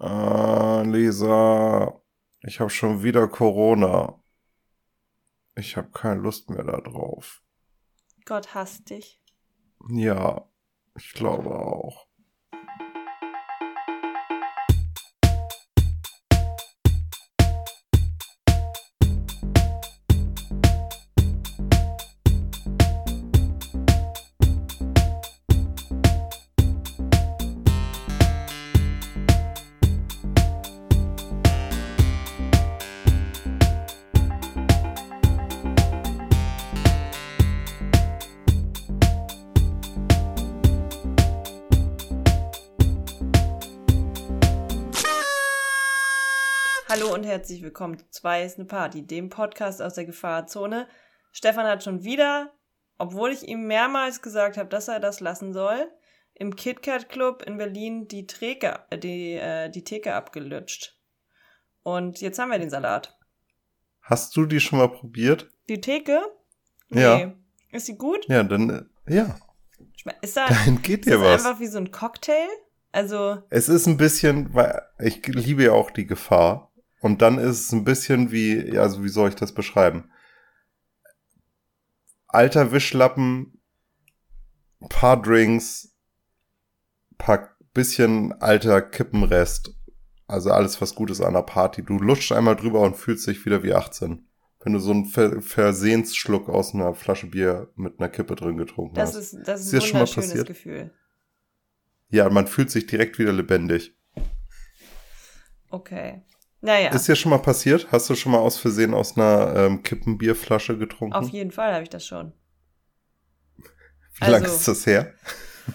Ah, Lisa, ich habe schon wieder Corona. Ich habe keine Lust mehr da drauf. Gott hasst dich. Ja, ich glaube auch. Zu Zwei ist eine Party, dem Podcast aus der Gefahrzone. Stefan hat schon wieder, obwohl ich ihm mehrmals gesagt habe, dass er das lassen soll, im KitKat Club in Berlin die, Theke, äh, die, äh, die Theke abgelutscht. Und jetzt haben wir den Salat. Hast du die schon mal probiert? Die Theke? Ja. Ist sie gut? Ja, dann, äh, ja. Ist da, Dahin geht ist dir das was. einfach wie so ein Cocktail? Also, Es ist ein bisschen, weil ich liebe ja auch die Gefahr. Und dann ist es ein bisschen wie, ja, also wie soll ich das beschreiben? Alter Wischlappen, paar Drinks, paar bisschen alter Kippenrest. Also alles, was gut ist an der Party. Du lutschst einmal drüber und fühlst dich wieder wie 18. Wenn du so einen Ver Versehensschluck aus einer Flasche Bier mit einer Kippe drin getrunken das hast. ist, das Ist ist ein schon mal wunderschönes passiert? Gefühl. Ja, man fühlt sich direkt wieder lebendig. Okay. Naja, Ist dir schon mal passiert? Hast du schon mal aus Versehen aus einer ähm, Kippenbierflasche getrunken? auf jeden Fall habe ich das schon. Wie lange also- ist das her?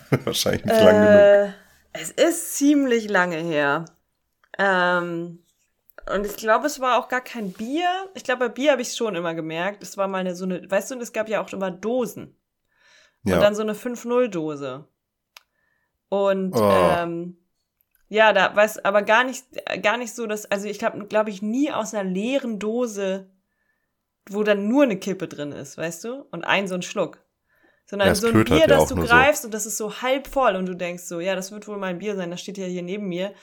Wahrscheinlich nicht lang genug. Äh, es ist ziemlich lange her. Ähm, und ich glaube, es war auch gar kein Bier. Ich glaube, bei Bier habe ich es schon immer gemerkt. Es war mal eine, so eine, weißt du, und es gab ja auch immer Dosen. Ja. Und dann so eine 5-0-Dose. Und Oh. ähm, ja, da weiß aber gar nicht, gar nicht so, dass, also ich glaube, glaube ich, nie aus einer leeren Dose, wo dann nur eine Kippe drin ist, weißt du? Und ein so ein Schluck. Sondern Ja, so ein Bier, ja das du nur so. greifst und das ist so halb voll und du denkst so, ja, das wird wohl mein Bier sein, das steht ja hier neben mir.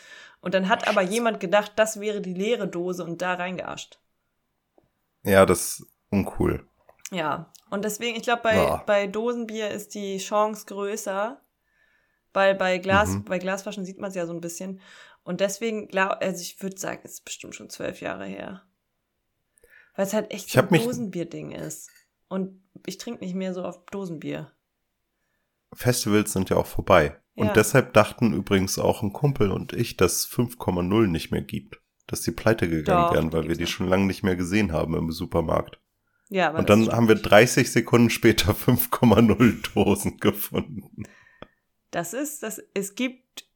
Und dann hat aber jemand gedacht, das wäre die leere Dose und da reingeascht. ja, das ist uncool. Ja, und deswegen, ich glaube, bei, Ja. bei Dosenbier ist die Chance größer, weil bei Glas, Mhm. bei Glasflaschen sieht man es ja so ein bisschen. Und deswegen, glaub, also ich würde sagen, es ist bestimmt schon zwölf Jahre her. Weil es halt echt Ich so ein Dosenbier-Ding ist. Und ich trinke nicht mehr so oft Dosenbier. Festivals sind ja auch vorbei. Und Ja. deshalb dachten übrigens auch ein Kumpel und ich, dass 5,0 nicht mehr gibt. Dass die pleite gegangen Doch, wären, weil wir die schon lange nicht mehr gesehen haben im Supermarkt. Ja, aber und dann haben wir schon- 30 Sekunden später 5,0 Dosen gefunden. Das ist, das, es gibt,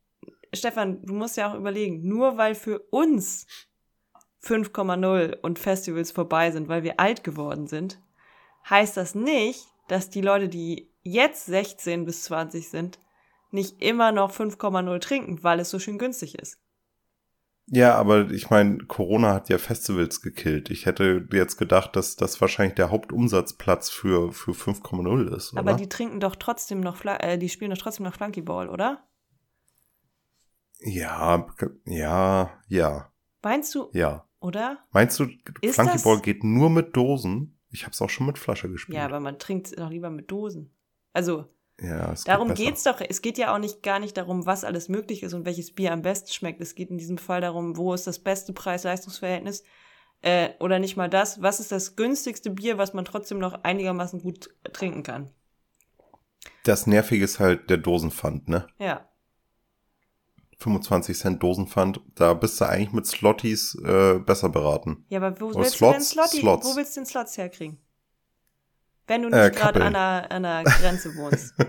Stefan, du musst ja auch überlegen, nur weil für uns 5,0 und Festivals vorbei sind, weil wir alt geworden sind, heißt das nicht, dass die Leute, die jetzt 16 bis 20 sind, nicht immer noch 5,0 trinken, weil es so schön günstig ist. Ja, aber ich meine, Corona hat ja Festivals gekillt. Ich hätte jetzt gedacht, dass das wahrscheinlich der Hauptumsatzplatz für, für 5,0 ist, oder? Aber die trinken doch trotzdem noch, Fla äh, die spielen doch trotzdem noch Flunkyball, oder? ja, ja, ja, Meinst du, ja. oder? Meinst du, Flunkyball geht nur mit Dosen? Ich habe es auch schon mit Flasche gespielt. Ja, aber man trinkt doch lieber mit Dosen. Also, ja, es Darum geht geht's doch. Es geht ja auch nicht gar nicht darum, was alles möglich ist und welches Bier am besten schmeckt. Es geht in diesem Fall darum, wo ist das beste Preis-Leistungs-Verhältnis äh, oder nicht mal das. Was ist das günstigste Bier, was man trotzdem noch einigermaßen gut trinken kann? Das Nervige ist halt der Dosenpfand, ne? Ja, 25 Cent Dosenpfand, da bist du eigentlich mit Slotties äh, besser beraten. ja, aber wo Oder willst du denn Slots? Slotty, Slots. wo willst du den Slots herkriegen? Wenn du nicht Äh, gerade an einer, an einer Grenze wohnst.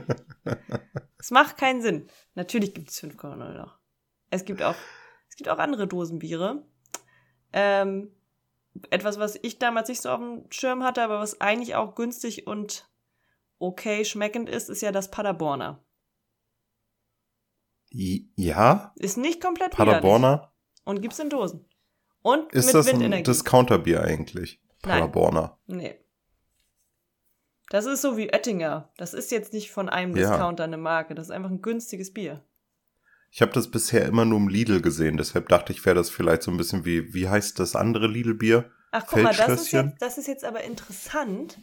Es macht keinen Sinn. Natürlich gibt es 5,0 noch. Es gibt auch, es gibt auch andere Dosenbiere. Ähm, etwas, was ich damals nicht so auf dem Schirm hatte, aber was eigentlich auch günstig und okay schmeckend ist, ist ja das Paderborner. Ja, Ist nicht komplett. Paderborner. Und gibt's in Dosen. Und Ist das ein. Discounterbier eigentlich? Nein. Paderborner. Nee. Das ist so wie Oettinger. Das ist jetzt nicht von einem Ja. Discounter eine Marke. Das ist einfach ein günstiges Bier. Ich habe das bisher immer nur im Lidl gesehen, deshalb dachte ich, wäre das vielleicht so ein bisschen wie, wie heißt das andere Lidl-Bier? Ach, guck mal, das ist, jetzt, das ist jetzt aber interessant,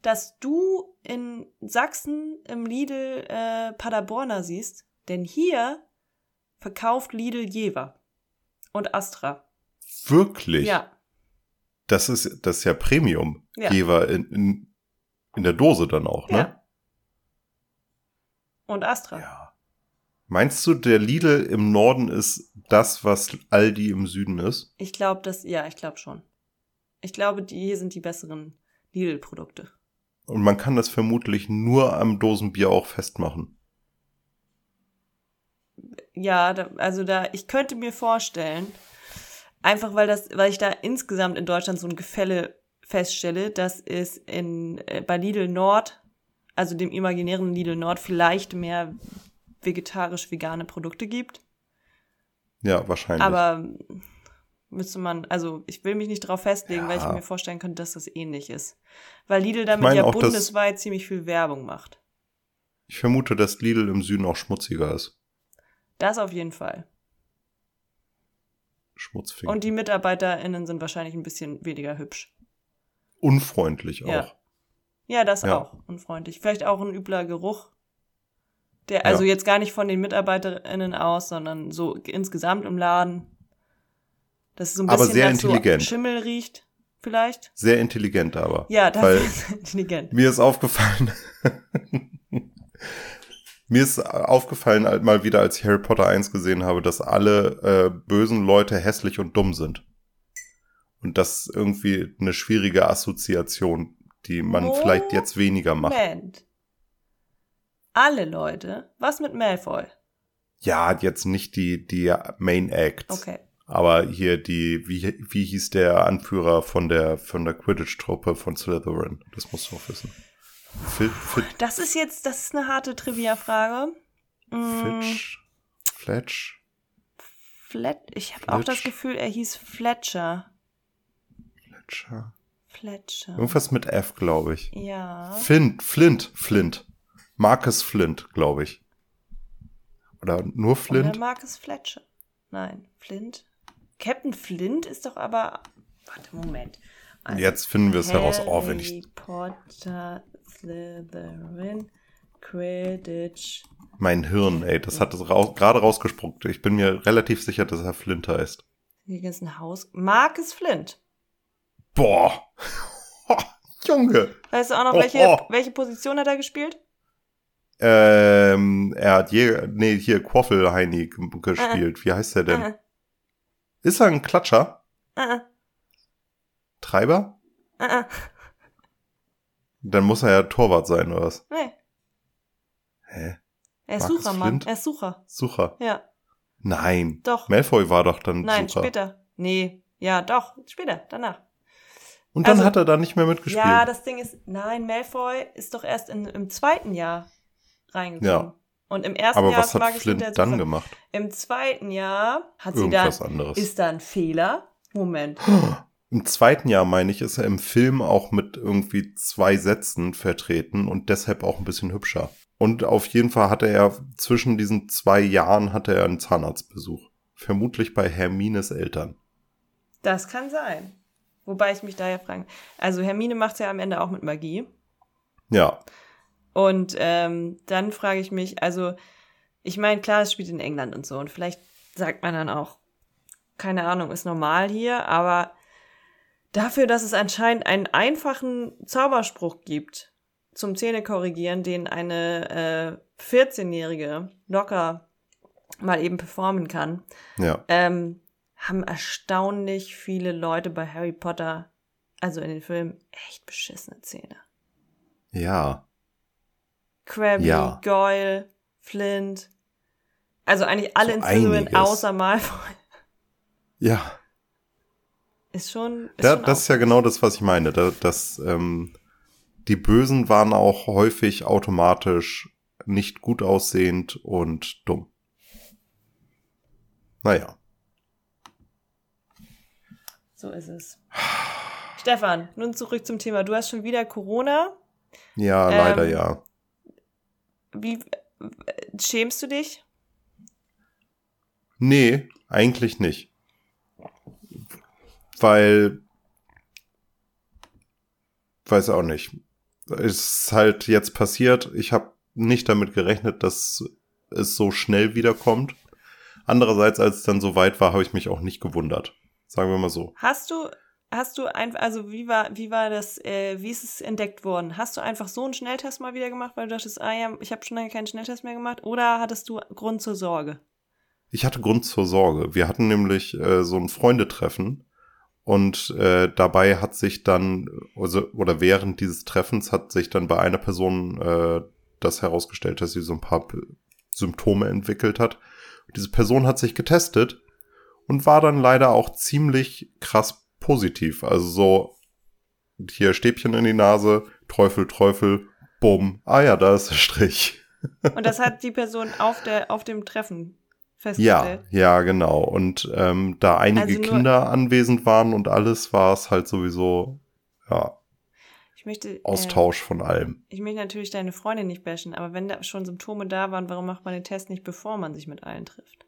dass du in Sachsen im Lidl äh, Paderborner siehst, denn hier verkauft Lidl Jever und Astra. Wirklich? Ja. Das ist, das ist ja Premium. Ja. Jever in, in, in der Dose dann auch, ne? Ja. Und Astra. Ja. Meinst du, der Lidl im Norden ist das, was Aldi im Süden ist? Ich glaube, das, ja, ich glaube schon. Ich glaube, die hier sind die besseren Lidl-Produkte. Und man kann das vermutlich nur am Dosenbier auch festmachen. Ja, da, also da, ich könnte mir vorstellen, einfach weil das, weil ich da insgesamt in Deutschland so ein Gefälle feststelle, dass es in, äh, bei Lidl Nord, also dem imaginären Lidl Nord, vielleicht mehr vegetarisch-vegane Produkte gibt. Ja, wahrscheinlich. Aber müsste man, also ich will mich nicht darauf festlegen, weil ich Ja. mir vorstellen könnte, dass das ähnlich ist. Weil Lidl damit meine ja bundesweit ziemlich viel Werbung macht. ich vermute, dass Lidl im Süden auch schmutziger ist. Das auf jeden Fall. Schmutzfink. Und die MitarbeiterInnen sind wahrscheinlich ein bisschen weniger hübsch. Unfreundlich Ja. auch. Ja, das Ja. auch. Unfreundlich. Vielleicht auch ein übler Geruch. Der, also Ja. jetzt gar nicht von den MitarbeiterInnen aus, sondern so insgesamt im Laden. Das ist so ein Aber bisschen sehr nach so intelligent. Schimmel riecht, vielleicht. Sehr intelligent aber. Ja, das ist intelligent. mir ist aufgefallen, mir ist aufgefallen halt mal wieder, als ich Harry Potter 1 gesehen habe, dass alle äh, bösen Leute hässlich und dumm sind. Und das ist irgendwie eine schwierige Assoziation, die man Oh, vielleicht jetzt weniger macht. Moment. Alle Leute. Was mit Malfoy? Ja, jetzt nicht die, die Main Acts. Okay. Aber hier die, wie, wie hieß der Anführer von der, von der Quidditch-Truppe von Slytherin? Das musst du auch wissen. Fit, Fit, Das ist jetzt, das ist eine harte Trivia-Frage. Mm, Fitch, Fletch, Flet ich habe auch das. Gefühl, er hieß Fletcher. Fletcher. Fletcher. Irgendwas mit F, glaube ich. Ja. Flint, Flint, Flint. Marcus Flint, glaube ich. Oder nur Oder Flint? Marcus Fletcher. Nein, Flint. Captain Flint ist doch aber. Warte, Moment. Also, Jetzt finden wir es heraus. Oh, wenn ich, Potter, Slytherin, Quidditch. mein Hirn, ey, das hat es raus, gerade rausgespuckt. Ich bin mir relativ sicher, dass er Flint heißt. Hier ist ein Haus. Marcus Flint. Boah. Junge. Weißt du auch noch, Oh, welche, oh. welche Position hat er gespielt? Ähm, er hat je, nee, hier Quaffel Heini gespielt. Wie heißt der denn? Äh, Ist er ein Klatscher? äh, Treiber? äh, äh. Dann muss er ja Torwart sein, oder was? Nee, Hä? er ist Marcus Sucher, Mann. Flint? Er ist Sucher. Sucher. Ja, Nein. doch. Malfoy war doch dann Nein, Sucher. später. Nee, ja, doch, später, danach. Und dann Also- hat er da nicht mehr mitgespielt. Ja, das Ding ist, nein, Malfoy ist doch erst in, im zweiten Jahr reingekommen. Ja. Und im ersten Aber Jahr was hat Flint dann Sucher. gemacht? Im zweiten Jahr hat sie Irgendwas dann, anderes. ist da ein Fehler? Moment. Im zweiten Jahr, meine ich, ist er im Film auch mit irgendwie zwei Sätzen vertreten und deshalb auch ein bisschen hübscher. Und auf jeden Fall hatte er zwischen diesen zwei Jahren hatte er einen Zahnarztbesuch. Vermutlich bei Hermines Eltern. Das kann sein. Wobei ich mich da ja frage. Also Hermine macht's ja am Ende auch mit Magie. Ja, Und ähm, dann frage ich mich, also, ich meine, klar, es spielt in England und so. Und vielleicht sagt man dann auch, keine Ahnung, ist normal hier, aber dafür, dass es anscheinend einen einfachen Zauberspruch gibt zum Zähne korrigieren, den eine äh, 14-Jährige locker mal eben performen kann, ja. ähm, haben erstaunlich viele Leute bei Harry Potter, also in den Filmen, echt beschissene Zähne. Ja. Krabby, Ja. Goyle, Flint. Also eigentlich alle So in einiges. außer Malfoy. Ja. Ist schon. Ist Da, schon das ist ja genau das, was ich meine. Da, dass, ähm, die Bösen waren auch häufig automatisch nicht gut aussehend und dumm. Naja. So ist es. Stefan, nun zurück zum Thema. Du hast schon wieder Corona. Ja, Ähm, leider ja. Wie äh, schämst du dich? Nee, eigentlich nicht. Weil, weiß auch nicht. Ist halt jetzt passiert. Ich habe nicht damit gerechnet, dass es so schnell wiederkommt. Andererseits, als es dann so weit war, habe ich mich auch nicht gewundert. Sagen wir mal so. Hast du, hast du einfach, also wie war, wie war das, äh, wie ist es entdeckt worden? Hast du einfach so einen Schnelltest mal wieder gemacht, weil du dachtest, ah ja, ich habe schon lange keinen Schnelltest mehr gemacht? Oder hattest du Grund zur Sorge? Ich hatte Grund zur Sorge. Wir hatten nämlich äh, so ein Freundetreffen und äh, dabei hat sich dann, also, oder während dieses Treffens hat sich dann bei einer Person äh, das herausgestellt, dass sie so ein paar Symptome entwickelt hat. Und diese Person hat sich getestet und war dann leider auch ziemlich krass positiv. Also so hier Stäbchen in die Nase, Teufel, Teufel, bumm. Ah ja, da ist der Strich. Und das hat die Person auf, der, auf dem Treffen festgestellt? Ja, ja, genau. Und ähm, da einige also Kinder anwesend waren und alles, war es halt sowieso, ja, möchte, Austausch äh, von allem. Ich möchte natürlich deine Freundin nicht bashen, aber wenn da schon Symptome da waren, warum macht man den Test nicht, bevor man sich mit allen trifft?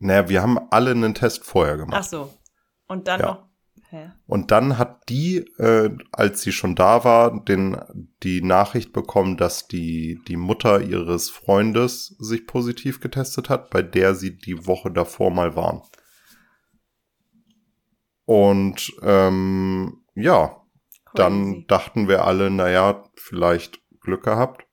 Naja, wir haben alle einen Test vorher gemacht. Ach so. Und dann ja. noch. Hä? Und dann hat die, äh, als sie schon da war, den, die Nachricht bekommen, dass die, die Mutter ihres Freundes sich positiv getestet hat, bei der sie die Woche davor mal waren. Und ähm, ja, dann dachten wir alle, naja, vielleicht Glück gehabt.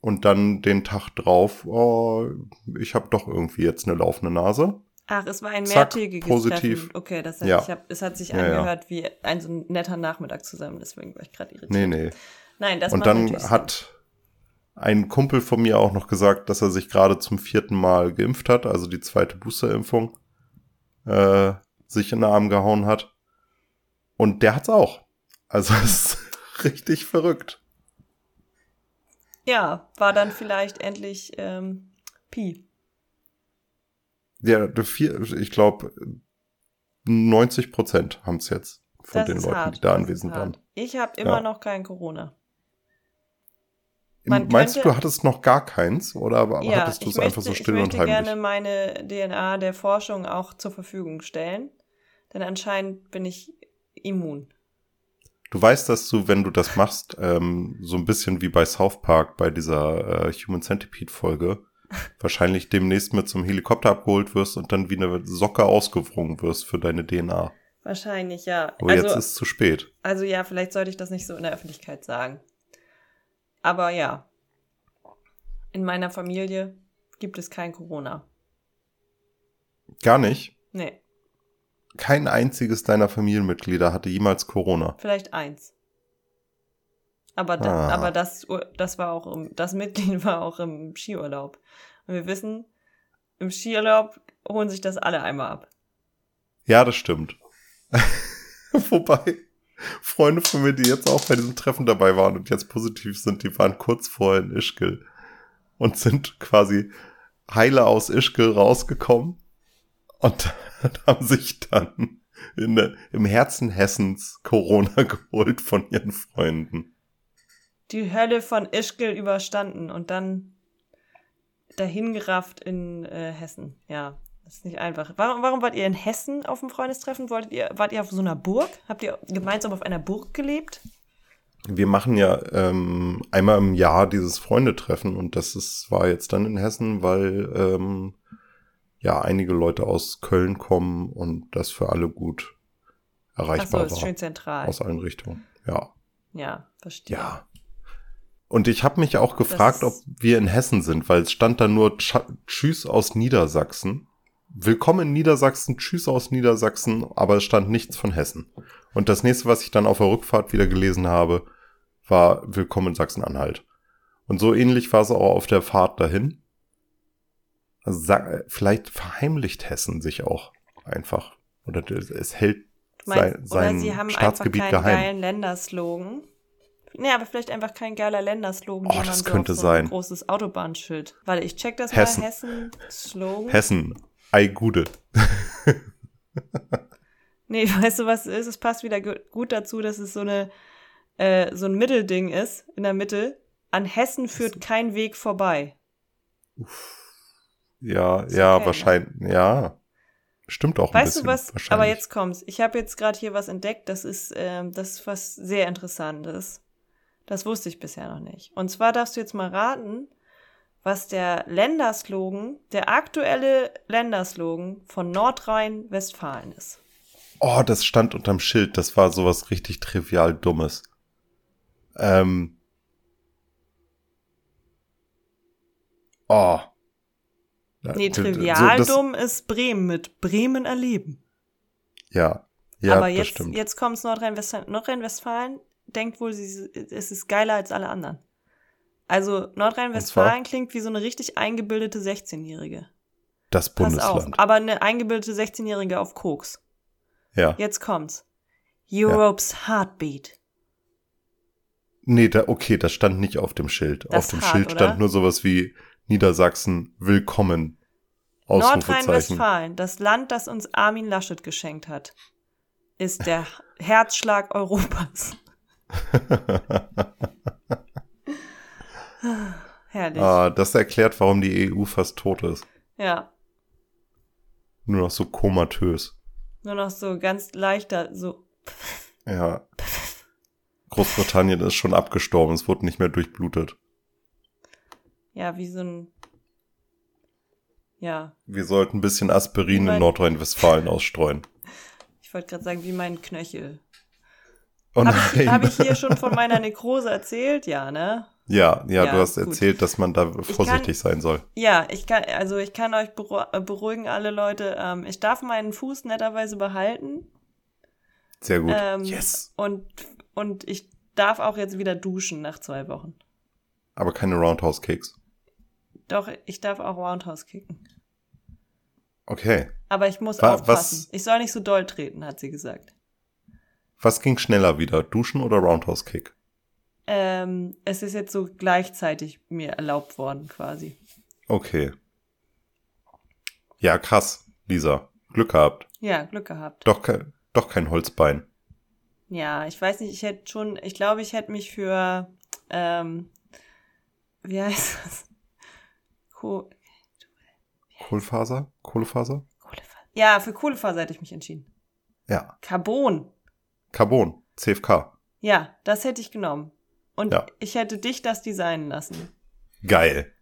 Und dann den Tag drauf, oh, ich habe doch irgendwie jetzt eine laufende Nase. Ach, es war ein Zack, mehrtägiges positiv. Treffen. Okay, das heißt, ja. ich hab, es hat sich ja, angehört ja. wie ein so netter Nachmittag zusammen, deswegen war ich gerade irritiert. Nee, nee. Nein, das Und dann hat ein Kumpel von mir auch noch gesagt, dass er sich gerade zum vierten Mal geimpft hat, also die zweite Boosterimpfung, äh, sich in den Arm gehauen hat. Und der hat's auch. Also es ist richtig verrückt. Ja, war dann vielleicht endlich ähm, Pi. Ja, ich glaube, 90 Prozent haben es jetzt von das den Leuten, hart. die da anwesend waren. Ich habe immer ja. noch kein Corona. Man Meinst könnte, du, du hattest noch gar keins oder ja, hattest du es einfach so still und heimlich? Ich möchte gerne meine DNA der Forschung auch zur Verfügung stellen, denn anscheinend bin ich immun. Du weißt, dass du, wenn du das machst, ähm, so ein bisschen wie bei South Park bei dieser äh, Human Centipede Folge, wahrscheinlich demnächst mit zum Helikopter abgeholt wirst und dann wie eine Socke ausgewrungen wirst für deine DNA. Wahrscheinlich, ja. Aber also, jetzt ist es zu spät. Also ja, vielleicht sollte ich das nicht so in der Öffentlichkeit sagen. Aber ja, in meiner Familie gibt es kein Corona. Gar nicht? Nee kein einziges deiner Familienmitglieder hatte jemals Corona. Vielleicht eins. Aber, da, ah. aber das, das war auch im, das Mitglied war auch im Skiurlaub. Und wir wissen, im Skiurlaub holen sich das alle einmal ab. Ja, das stimmt. Wobei, Freunde von mir, die jetzt auch bei diesem Treffen dabei waren und jetzt positiv sind, die waren kurz vorher in Ischgl und sind quasi heile aus Ischgl rausgekommen und haben sich dann der, im Herzen Hessens Corona geholt von ihren Freunden. Die Hölle von Ischgl überstanden und dann dahingerafft in äh, Hessen. Ja, das ist nicht einfach. Warum, warum wart ihr in Hessen auf dem Freundestreffen? Wolltet ihr, wart ihr auf so einer Burg? Habt ihr gemeinsam auf einer Burg gelebt? Wir machen ja ähm, einmal im Jahr dieses Freundetreffen und das ist, war jetzt dann in Hessen, weil ähm, ja einige Leute aus Köln kommen und das für alle gut erreichbar Ach so, ist war. schön zentral. Aus allen Richtungen, ja. Ja, verstehe. Ja. Und ich habe mich auch gefragt, ob wir in Hessen sind, weil es stand da nur Tschüss aus Niedersachsen. Willkommen in Niedersachsen, Tschüss aus Niedersachsen, aber es stand nichts von Hessen. Und das nächste, was ich dann auf der Rückfahrt wieder gelesen habe, war Willkommen in Sachsen-Anhalt. Und so ähnlich war es auch auf der Fahrt dahin. Also vielleicht verheimlicht Hessen sich auch einfach. Oder es hält meinst, sein, sein sie haben Staatsgebiet einfach keinen geheim. geilen Länderslogan. Nee, aber vielleicht einfach kein geiler Länderslogan, oh, das könnte so sein. ein großes Autobahnschild. Warte, ich check das Hessen. mal. Hessen-Slogan. Hessen. Ei Gude. nee, weißt du, was es ist? Es passt wieder gut dazu, dass es so eine äh, so ein Mittelding ist, in der Mitte. An Hessen führt kein Weg vorbei. Uff. Ja, Ist ja, wahrscheinlich, ja. Stimmt auch ein Weißt du bisschen. was? Wahrscheinlich. Aber jetzt kommt's. Ich habe jetzt gerade hier was entdeckt. Das ist, ähm, das ist was sehr Interessantes. Das wusste ich bisher noch nicht. Und zwar darfst du jetzt mal raten, was der Länderslogan, der aktuelle Länderslogan von Nordrhein-Westfalen ist. Oh, das stand unterm Schild. Das war sowas richtig trivial Dummes. Ähm. Oh. Ja, Nee, trivial das- dumm ist Bremen mit Bremen erleben. Ja. Ja, Aber jetzt, stimmt. jetzt kommt's Nordrhein-Westfalen. Nordrhein-Westfalen denkt wohl, sie, es ist geiler als alle anderen. Also Nordrhein-Westfalen klingt wie so eine richtig eingebildete 16-Jährige. das Pass auf, Bundesland. aber eine eingebildete 16-Jährige auf Koks. Ja. Jetzt kommt's. Europe's Heartbeat. Nee, da, okay, das stand nicht auf dem Schild. Das auf dem hart, Schild oder? stand nur sowas wie Niedersachsen willkommen. Nordrhein-Westfalen, das Land, das uns Armin Laschet geschenkt hat, ist der Herzschlag Europas. Herrlich. ah, das erklärt, warum die EU fast tot ist. Ja. Nur noch so komatös. Nur noch so ganz leichter, so. Ja. Großbritannien ist schon abgestorben, es wurde nicht mehr durchblutet. Ja, wie so ein. Ja, Wir sollten ein bisschen Aspirin Mein- in Nordrhein-Westfalen ausstreuen. ich wollte gerade sagen, wie mein Knöchel. Oh Habe ich, hab ich hier schon von meiner Nekrose erzählt? Ja, ne? ja, ja, Ja, du hast gut. erzählt, dass man da vorsichtig sein soll. Ja, ich kann, also ich kann euch äh, beruhigen, alle Leute. Ähm, ich darf meinen Fuß netterweise behalten. Sehr gut. Ähm, yes. Und, und ich darf auch jetzt wieder duschen nach zwei Wochen. Aber keine Roundhouse Cakes. Doch, ich darf auch Roundhouse kicken. Okay. Aber ich muss Wa- aufpassen. was- Ich soll nicht so doll treten, hat sie gesagt. Was ging schneller wieder? Duschen oder Roundhouse Kick? Ähm, es ist jetzt so gleichzeitig mir erlaubt worden, quasi. Okay. Ja, krass, Lisa. Glück gehabt. Ja, Glück gehabt. Doch, kein, doch kein Holzbein. Ja, ich weiß nicht, ich hätte schon, ich glaube, ich hätte mich für, ähm, wie heißt das? Ko Kohlfaser? Kohlefaser? Kohlefaser. Ja, für Kohlefaser hätte ich mich entschieden. Ja. Carbon. Carbon. CFK. Ja, das hätte ich genommen. Und Ja. ich hätte dich das designen lassen. Geil.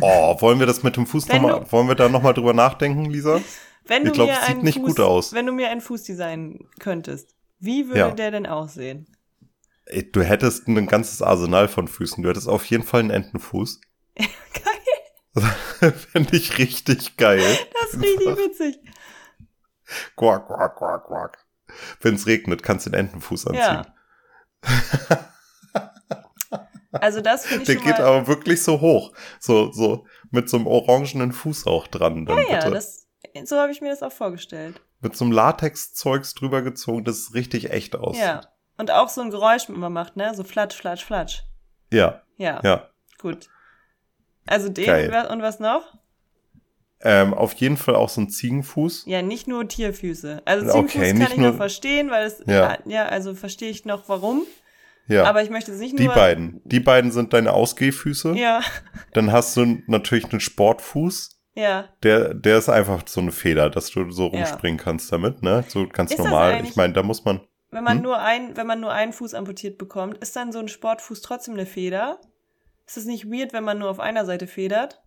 Oh, wollen wir das mit dem Fuß nochmal, wollen wir da nochmal drüber nachdenken, Lisa? Wenn Ich du glaub, mir es sieht nicht Fuß, gut aus. Wenn du mir einen Fuß designen könntest, wie würde Ja. der denn aussehen? Du hättest ein ganzes Arsenal von Füßen. Du hättest auf jeden Fall einen Entenfuß. Geil, Fände ich richtig geil. das ist richtig witzig. Quack, quack, quack, quack. Wenn es regnet, kannst du den Entenfuß anziehen. Ja. Also das finde ich Der geht aber wirklich so hoch. So, so mit so einem orangenen Fuß auch dran. Dann ja, ja, bitte. das, so habe ich mir das auch vorgestellt. mit so einem Latex-Zeugs drüber gezogen, das richtig echt aus. Ja. Und auch so ein Geräusch, man macht, ne? So flatsch, flatsch, flatsch. Ja, Ja, ja. gut. Also den Geil. und was noch? Ähm, auf jeden Fall auch so ein Ziegenfuß. Ja, nicht nur Tierfüße. Also Okay, Ziegenfuß kann nicht ich nur- noch verstehen, weil es Ja. ja, also verstehe ich noch warum, Ja. aber ich möchte es nicht die nur beiden. Die beiden sind deine Ausgehfüße. Ja, Dann hast du natürlich einen Sportfuß. ja. Der, der ist einfach so eine Feder, dass du so Ja. rumspringen kannst damit, ne? So ganz Ist normal. Ich meine, da muss man. Wenn man Hm? nur ein, wenn man nur einen Fuß amputiert bekommt, ist dann so ein Sportfuß trotzdem eine Feder? Ist es nicht weird, wenn man nur auf einer Seite federt?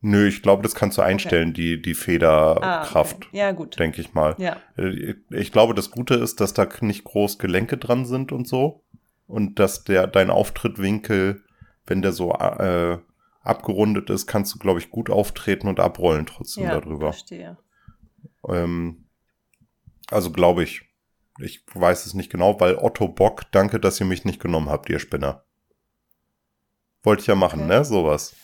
Nö, ich glaube, das kannst du einstellen, die, die Federkraft, Ah, okay. Ja, gut. denke ich mal. Ja. Äh, Ich glaube, das Gute ist, dass da nicht groß Gelenke dran sind und so. Und dass der, dein Auftrittwinkel, wenn der so äh, abgerundet ist, kannst du, glaube ich, gut auftreten und abrollen trotzdem Ja, darüber. verstehe. Ähm, also glaube ich. Ich weiß es nicht genau, weil Otto Bock, danke, dass ihr mich nicht genommen habt, ihr Spinner. Wollte ich ja machen, Okay. ne? Sowas.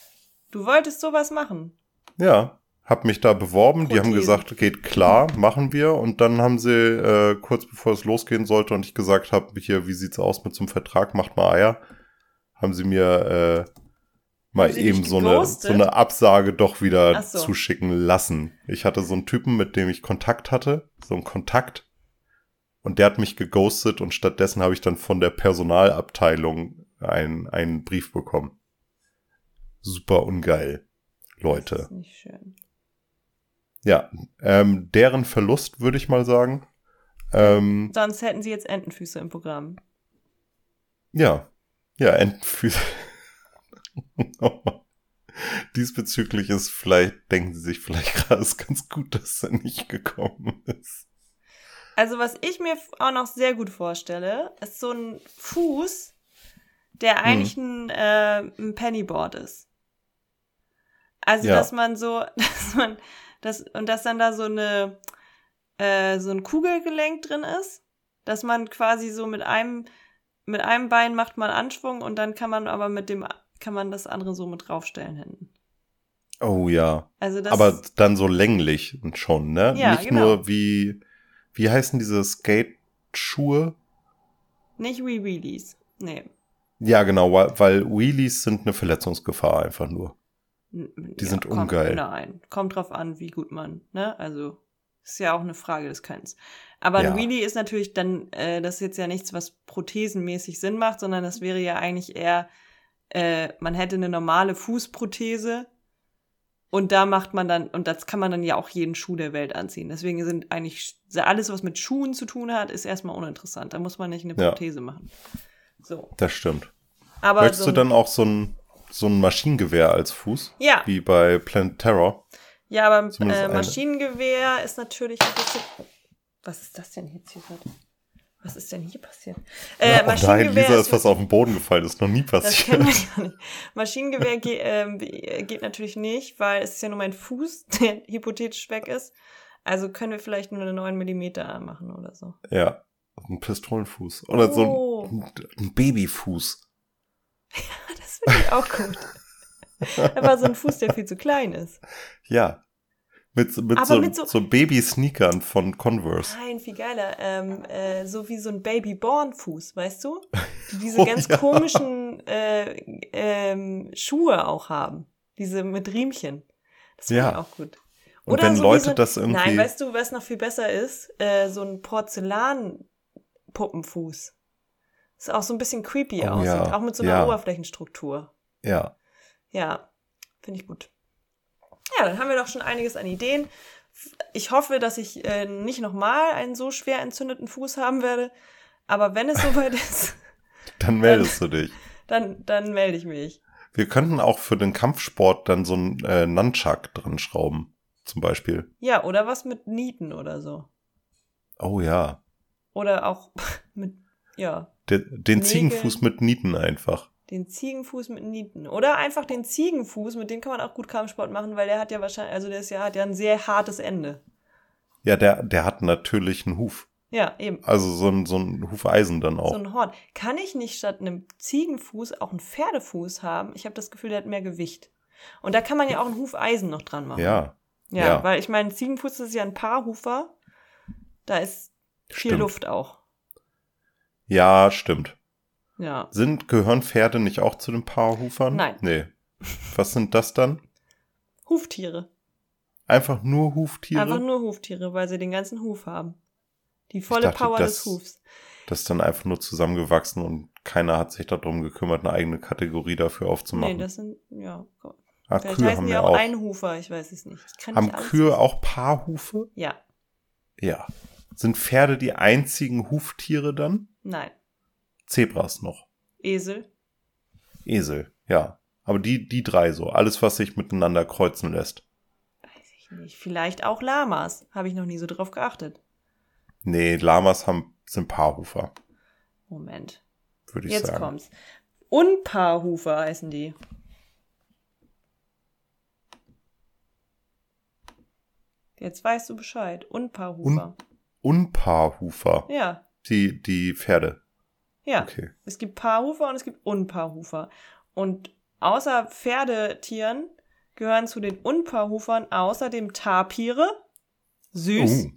Du wolltest sowas machen. Ja, hab mich da beworben. Die haben Prothesen. gesagt, geht klar, machen wir. Und dann haben sie äh, kurz bevor es losgehen sollte und ich gesagt habe, hier, wie sieht's aus mit so einem Vertrag, macht mal Eier, haben sie mir äh, mal sie eben so eine, so eine Absage doch wieder so. zuschicken lassen. Ich hatte so einen Typen, mit dem ich Kontakt hatte, so einen Kontakt. Und der hat mich geghostet und stattdessen habe ich dann von der Personalabteilung ein- einen Brief bekommen. Super ungeil. Leute. Das ist nicht schön. Ja, ähm, deren Verlust würde ich mal sagen. Ähm, Sonst hätten sie jetzt Entenfüße im Programm. ja, ja, Entenfüße. Diesbezüglich ist vielleicht, denken sie sich vielleicht gerade, ist ganz gut, dass er nicht gekommen ist. Also was ich mir auch noch sehr gut vorstelle, ist so ein Fuß, der Hm. eigentlich ein, äh, ein Pennyboard ist. Also Ja. dass man so, dass man, das und dass dann da so eine äh, so ein Kugelgelenk drin ist, dass man quasi so mit einem mit einem Bein macht man Anschwung und dann kann man aber mit dem kann man das andere so mit draufstellen hinten. Oh ja. Also das Aber dann so länglich schon, ne? Ja, Nicht genau. nur wie, wie heißen diese Skate-Schuhe? nicht Wee Wheelies. Nee. Ja, genau, weil, Wheelies sind eine Verletzungsgefahr einfach nur. Die sind kommt, ungeil. Nein, kommt drauf an, wie gut man, ne? Also ist ja auch eine Frage des Könnens. Aber Ja. ein Wheelie ist natürlich dann, äh, das ist jetzt ja nichts, was prothesenmäßig Sinn macht, sondern das wäre ja eigentlich eher, äh, man hätte eine normale Fußprothese und da macht man dann, und das kann man dann ja auch jeden Schuh der Welt anziehen. Deswegen sind eigentlich alles, was mit Schuhen zu tun hat, ist erstmal uninteressant. Da muss man nicht eine Ja. Prothese machen. So. Das stimmt. Aber Möchtest so du dann auch so ein, so ein Maschinengewehr als Fuß? Ja. Wie bei Planet Terror? Ja, aber äh, eine. Maschinengewehr ist natürlich ein bisschen. Was ist das denn jetzt hier gerade? Was ist denn hier passiert? Äh, oh nein, Lisa ist was auf den Boden gefallen, ist noch nie das passiert. ja nicht. Maschinengewehr ge ähm, geht natürlich nicht, weil es ist ja nur mein Fuß, der hypothetisch weg ist. Also können wir vielleicht nur einen 9 Millimeter machen oder so. Ja, ein Pistolenfuß. Oder Oh. so ein, ein Babyfuß. Das finde ich auch gut. Aber so ein Fuß, der viel zu klein ist. Ja. Mit, mit, Aber so, mit so- so Baby-Sneakern von Converse. Nein, viel geiler. Ähm, äh, so wie so ein Babyborn-Fuß, weißt du? Die diese Oh, ganz ja. komischen äh, ähm, Schuhe auch haben. Diese mit Riemchen. Das finde Ja. ich auch gut. Und wenn so Leute so ein- das irgendwie- Nein, weißt du, was noch viel besser ist? Äh, so ein Porzellan-Puppenfuß. Das auch so ein bisschen creepy Oh, aussieht. ja. Auch mit so einer Ja. Oberflächenstruktur. Ja. Ja, finde ich gut. Ja, dann haben wir doch schon einiges an Ideen. Ich hoffe, dass ich äh, nicht nochmal einen so schwer entzündeten Fuß haben werde. Aber wenn es soweit ist, Dann meldest du dich. dann, dann melde ich mich. Wir könnten auch für den Kampfsport dann so einen äh, Nunchuck dran schrauben. Zum Beispiel. Ja, oder was mit Nieten oder so. Oh ja. Oder auch mit, ja, Den Nägel. Ziegenfuß mit Nieten einfach. den Ziegenfuß mit Nieten. Oder einfach den Ziegenfuß, mit dem kann man auch gut Kampfsport machen, weil der hat ja wahrscheinlich, also der ist ja, hat ja ein sehr hartes Ende. Ja, der, der hat natürlich einen Huf. Ja, eben. Also so ein, so ein Hufeisen dann auch. So ein Horn. Kann ich nicht statt einem Ziegenfuß auch einen Pferdefuß haben? Ich habe das Gefühl, der hat mehr Gewicht. Und da kann man ja auch ein Hufeisen noch dran machen. ja, Ja, ja. weil ich meine, Ziegenfuß ist ja ein Paarhufer. Da ist viel Stimmt. Luft auch. Ja, stimmt. Ja. Sind, gehören Pferde nicht auch zu den Paarhufern? Nein. Nee. Was sind das dann? Huftiere. Einfach nur Huftiere? Einfach nur Huftiere, weil sie den ganzen Huf haben. Die volle dachte, Power das- des Hufs. Das ist dann einfach nur zusammengewachsen und keiner hat sich darum gekümmert, eine eigene Kategorie dafür aufzumachen. Nee, das sind, ja. Ah, Vielleicht Kühe heißen haben die ja auch auch. Einhufer, ich weiß es nicht. Ich kann Haben nicht Kühe auch Paarhufe? Ja. Ja. Sind Pferde die einzigen Huftiere dann? Nein. Zebras noch. Esel. Esel, ja. Aber die, die drei so. Alles, was sich miteinander kreuzen lässt. Weiß ich nicht. Vielleicht auch Lamas. Habe ich noch nie so drauf geachtet. Nee, Lamas haben, sind Paarhufer, Moment. würde ich Jetzt sagen. kommt's. Unpaarhufer heißen die. Jetzt weißt du Bescheid. Unpaarhufer. Unpaarhufer. ja, Die, die Pferde. ja. Okay. Es gibt Paarhufer und es gibt Unpaarhufer. Und außer Pferdetieren gehören zu den Unpaarhufern außerdem Tapire, süß, Uh.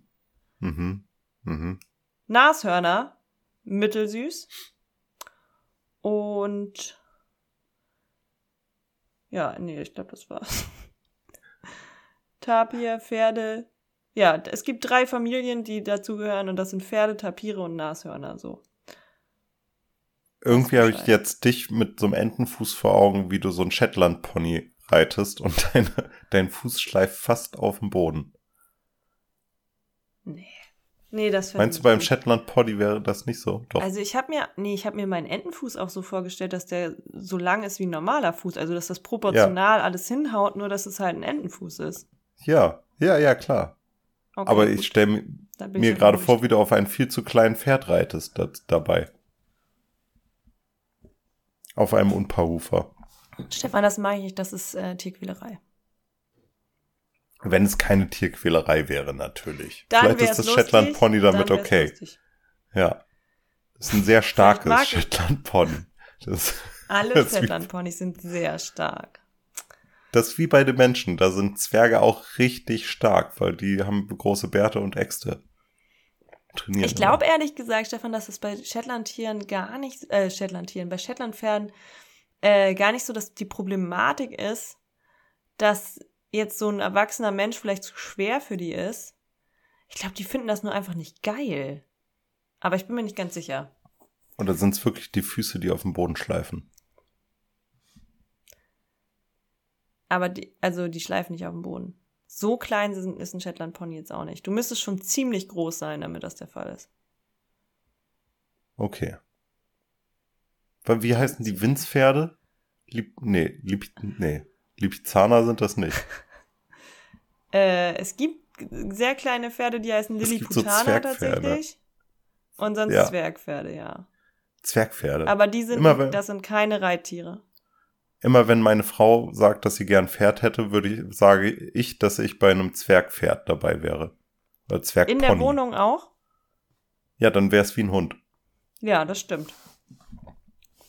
Mhm. Mhm. Nashörner, mittelsüß und ja, nee, ich glaube, das war's. Tapir, Pferde. Ja, es gibt drei Familien, die dazugehören und das sind Pferde, Tapire und Nashörner so. Irgendwie habe ich jetzt dich mit so einem Entenfuß vor Augen, wie du so ein Shetland-Pony reitest und deine, dein Fuß schleift fast auf dem Boden. Nee. Nee, das Meinst du beim gut. Shetland Poddy wäre das nicht so? Doch. Also ich habe mir, nee, ich habe mir meinen Entenfuß auch so vorgestellt, dass der so lang ist wie ein normaler Fuß. Also dass das proportional alles hinhaut, nur dass es halt ein Entenfuß ist. ja, ja, ja, klar. Okay, Aber ich stelle mir gerade vor, wie du auf ein viel zu kleinen Pferd reitest da, dabei. Auf einem Unpaarhufer. Stefan, das mag ich nicht, das ist äh, Tierquälerei. Wenn es keine Tierquälerei wäre, natürlich. Dann Vielleicht ist das lustig, Shetland Pony damit okay. lustig. Ja. Das ist ein sehr starkes Shetland Pony. Das, Alle Das ist wie- Shetland-Ponys sind sehr stark. Das ist wie bei den Menschen. Da sind Zwerge auch richtig stark, weil die haben große Bärte und Äxte. Trainieren. Ich glaube ehrlich gesagt, Stefan, dass es bei Shetland-Tieren gar nicht, äh, Shetland-Tieren, bei Shetland-Pferden äh, gar nicht so, dass die Problematik ist, dass jetzt so ein erwachsener Mensch vielleicht zu schwer für die ist. Ich glaube, die finden das nur einfach nicht geil. Aber ich bin mir nicht ganz sicher. Oder sind es wirklich die Füße, die auf dem Boden schleifen? Aber die, also die schleifen nicht auf dem Boden. So klein sind, ist ein Shetland Pony jetzt auch nicht. Du müsstest schon ziemlich groß sein, damit das der Fall ist. Okay. Weil Wie heißen die Winzpferde? Lieb, nee, Lieb, nee. Lipizzaner sind das nicht. Äh, es gibt sehr kleine Pferde, die heißen so Lilliputaner Zwergpferde. tatsächlich. Und sonst Ja. Zwergpferde, ja. Zwergpferde. Aber die sind, Immer das sind keine Reittiere. Immer wenn meine Frau sagt, dass sie gern Pferd hätte, würde ich, sage ich, dass ich bei einem Zwergpferd dabei wäre. Oder Zwergpony. In der Wohnung auch? Ja, dann wäre es wie ein Hund. Ja, das stimmt.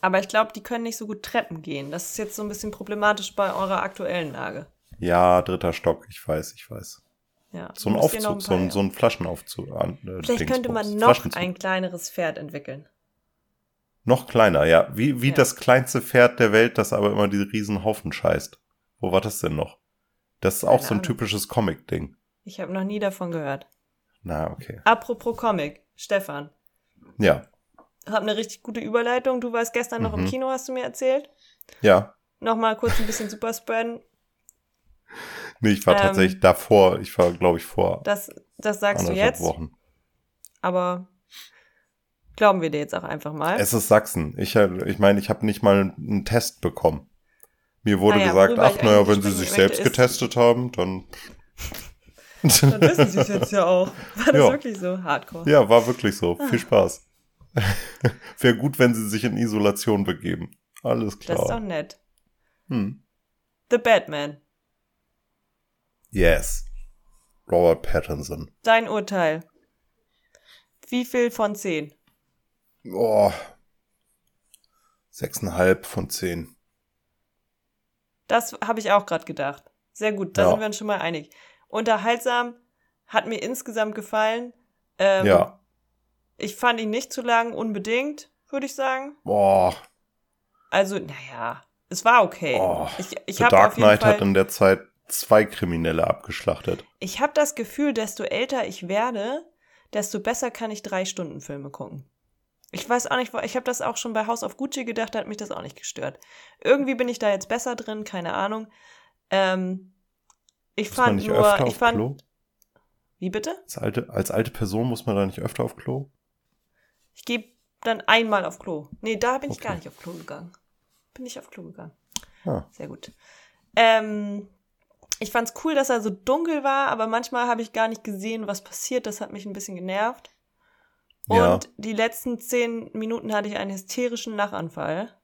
Aber ich glaube, die können nicht so gut Treppen gehen. Das ist jetzt so ein bisschen problematisch bei eurer aktuellen Lage. Ja, dritter Stock, ich weiß, ich weiß. Ja. So ein Aufzug, so ein, so ein Flaschenaufzug. Äh, Vielleicht könnte man noch ein kleineres Pferd entwickeln. Noch kleiner, ja. Wie, wie Ja. das kleinste Pferd der Welt, das aber immer diese riesen Haufen scheißt. Wo war das denn noch? Das ist auch Keine so ein Ahnung. typisches Comic-Ding. Ich habe noch nie davon gehört. Na, okay. Apropos Comic, Stefan. Ja, Hab eine richtig gute Überleitung. Du warst gestern noch im Mhm. Kino, hast du mir erzählt. ja. Nochmal kurz ein bisschen super spreaden. Nee, ich war Ähm, tatsächlich davor, ich war, glaube ich, vor Das, das sagst du jetzt. Wochen. Aber glauben wir dir jetzt auch einfach mal. Es ist Sachsen. Ich, hab- ich meine, ich habe nicht mal einen Test bekommen. Mir wurde Naja, gesagt, ach naja, wenn sie sich selbst getestet haben, dann. Dann wissen sie es jetzt ja auch. War das Ja. wirklich so hardcore? ja, war wirklich so. Ah. Viel Spaß. Wäre gut, wenn sie sich in Isolation begeben. Alles Das ist doch klar. nett. Hm. The Batman. Yes. Robert Pattinson. Dein Urteil. Wie viel von zehn? Oh. Sechseinhalb von zehn. Das habe ich auch gerade gedacht. Sehr gut, da Ja. sind wir uns schon mal einig. Unterhaltsam, hat mir insgesamt gefallen. Ähm, Ja. Ich fand ihn nicht zu lang, unbedingt, würde ich sagen. Boah. Also, naja, es war okay. Oh, ich ich The Dark Knight hat Fall, in der Zeit zwei Kriminelle abgeschlachtet. ich habe das Gefühl, desto älter ich werde, desto besser kann ich drei Stunden Filme gucken. Ich weiß auch nicht, ich habe das auch schon bei House of Gucci gedacht, da hat mich das auch nicht gestört. Irgendwie bin ich da jetzt besser drin, keine Ahnung. Ähm, ich Muss man fand nicht nur, öfter ich auf fand, Klo? wie bitte? Als alte, als alte Person muss man da nicht öfter auf Klo? Ich gehe dann einmal auf Klo. Nee, da bin ich Okay. gar nicht auf Klo gegangen. Bin ich auf Klo gegangen. Ah. Sehr gut. Ähm, ich fand's cool, dass er so dunkel war, aber manchmal habe ich gar nicht gesehen, was passiert. Das hat mich ein bisschen genervt. Ja. Und die letzten zehn Minuten hatte ich einen hysterischen Lachanfall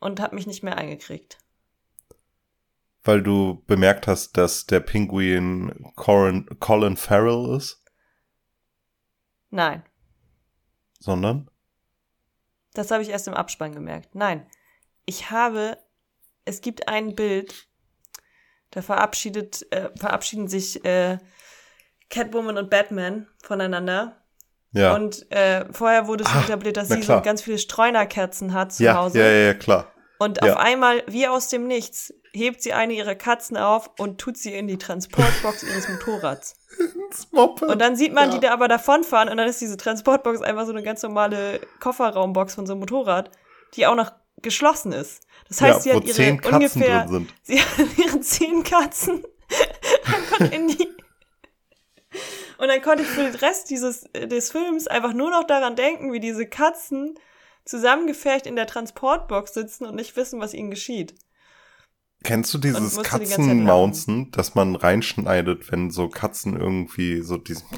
und habe mich nicht mehr eingekriegt. Weil du bemerkt hast, dass der Pinguin Colin, Colin Farrell ist, Nein, sondern? das habe ich erst im Abspann gemerkt. Nein, ich habe, es gibt ein Bild, da verabschiedet, äh, verabschieden sich äh, Catwoman und Batman voneinander. Ja. Und äh, vorher wurde schon Ah, etabliert, dass sie so ganz viele Streunerkerzen hat zu ja, Hause. ja, ja, ja, klar. Und ja. auf einmal, wie aus dem Nichts, hebt sie eine ihrer Katzen auf und tut sie in die Transportbox ihres Motorrads. Das Moped. Und dann sieht man Ja. die da aber davonfahren und dann ist diese Transportbox einfach so eine ganz normale Kofferraumbox von so einem Motorrad, die auch noch geschlossen ist. Das heißt, sie ja, wo hat ihre ungefähr, sie hat ihre zehn Katzen einfach in die und dann konnte ich für den Rest dieses des Films einfach nur noch daran denken, wie diese Katzen zusammengefercht in der Transportbox sitzen und nicht wissen, was ihnen geschieht. Kennst du dieses musste die das man reinschneidet, wenn so Katzen irgendwie so diesen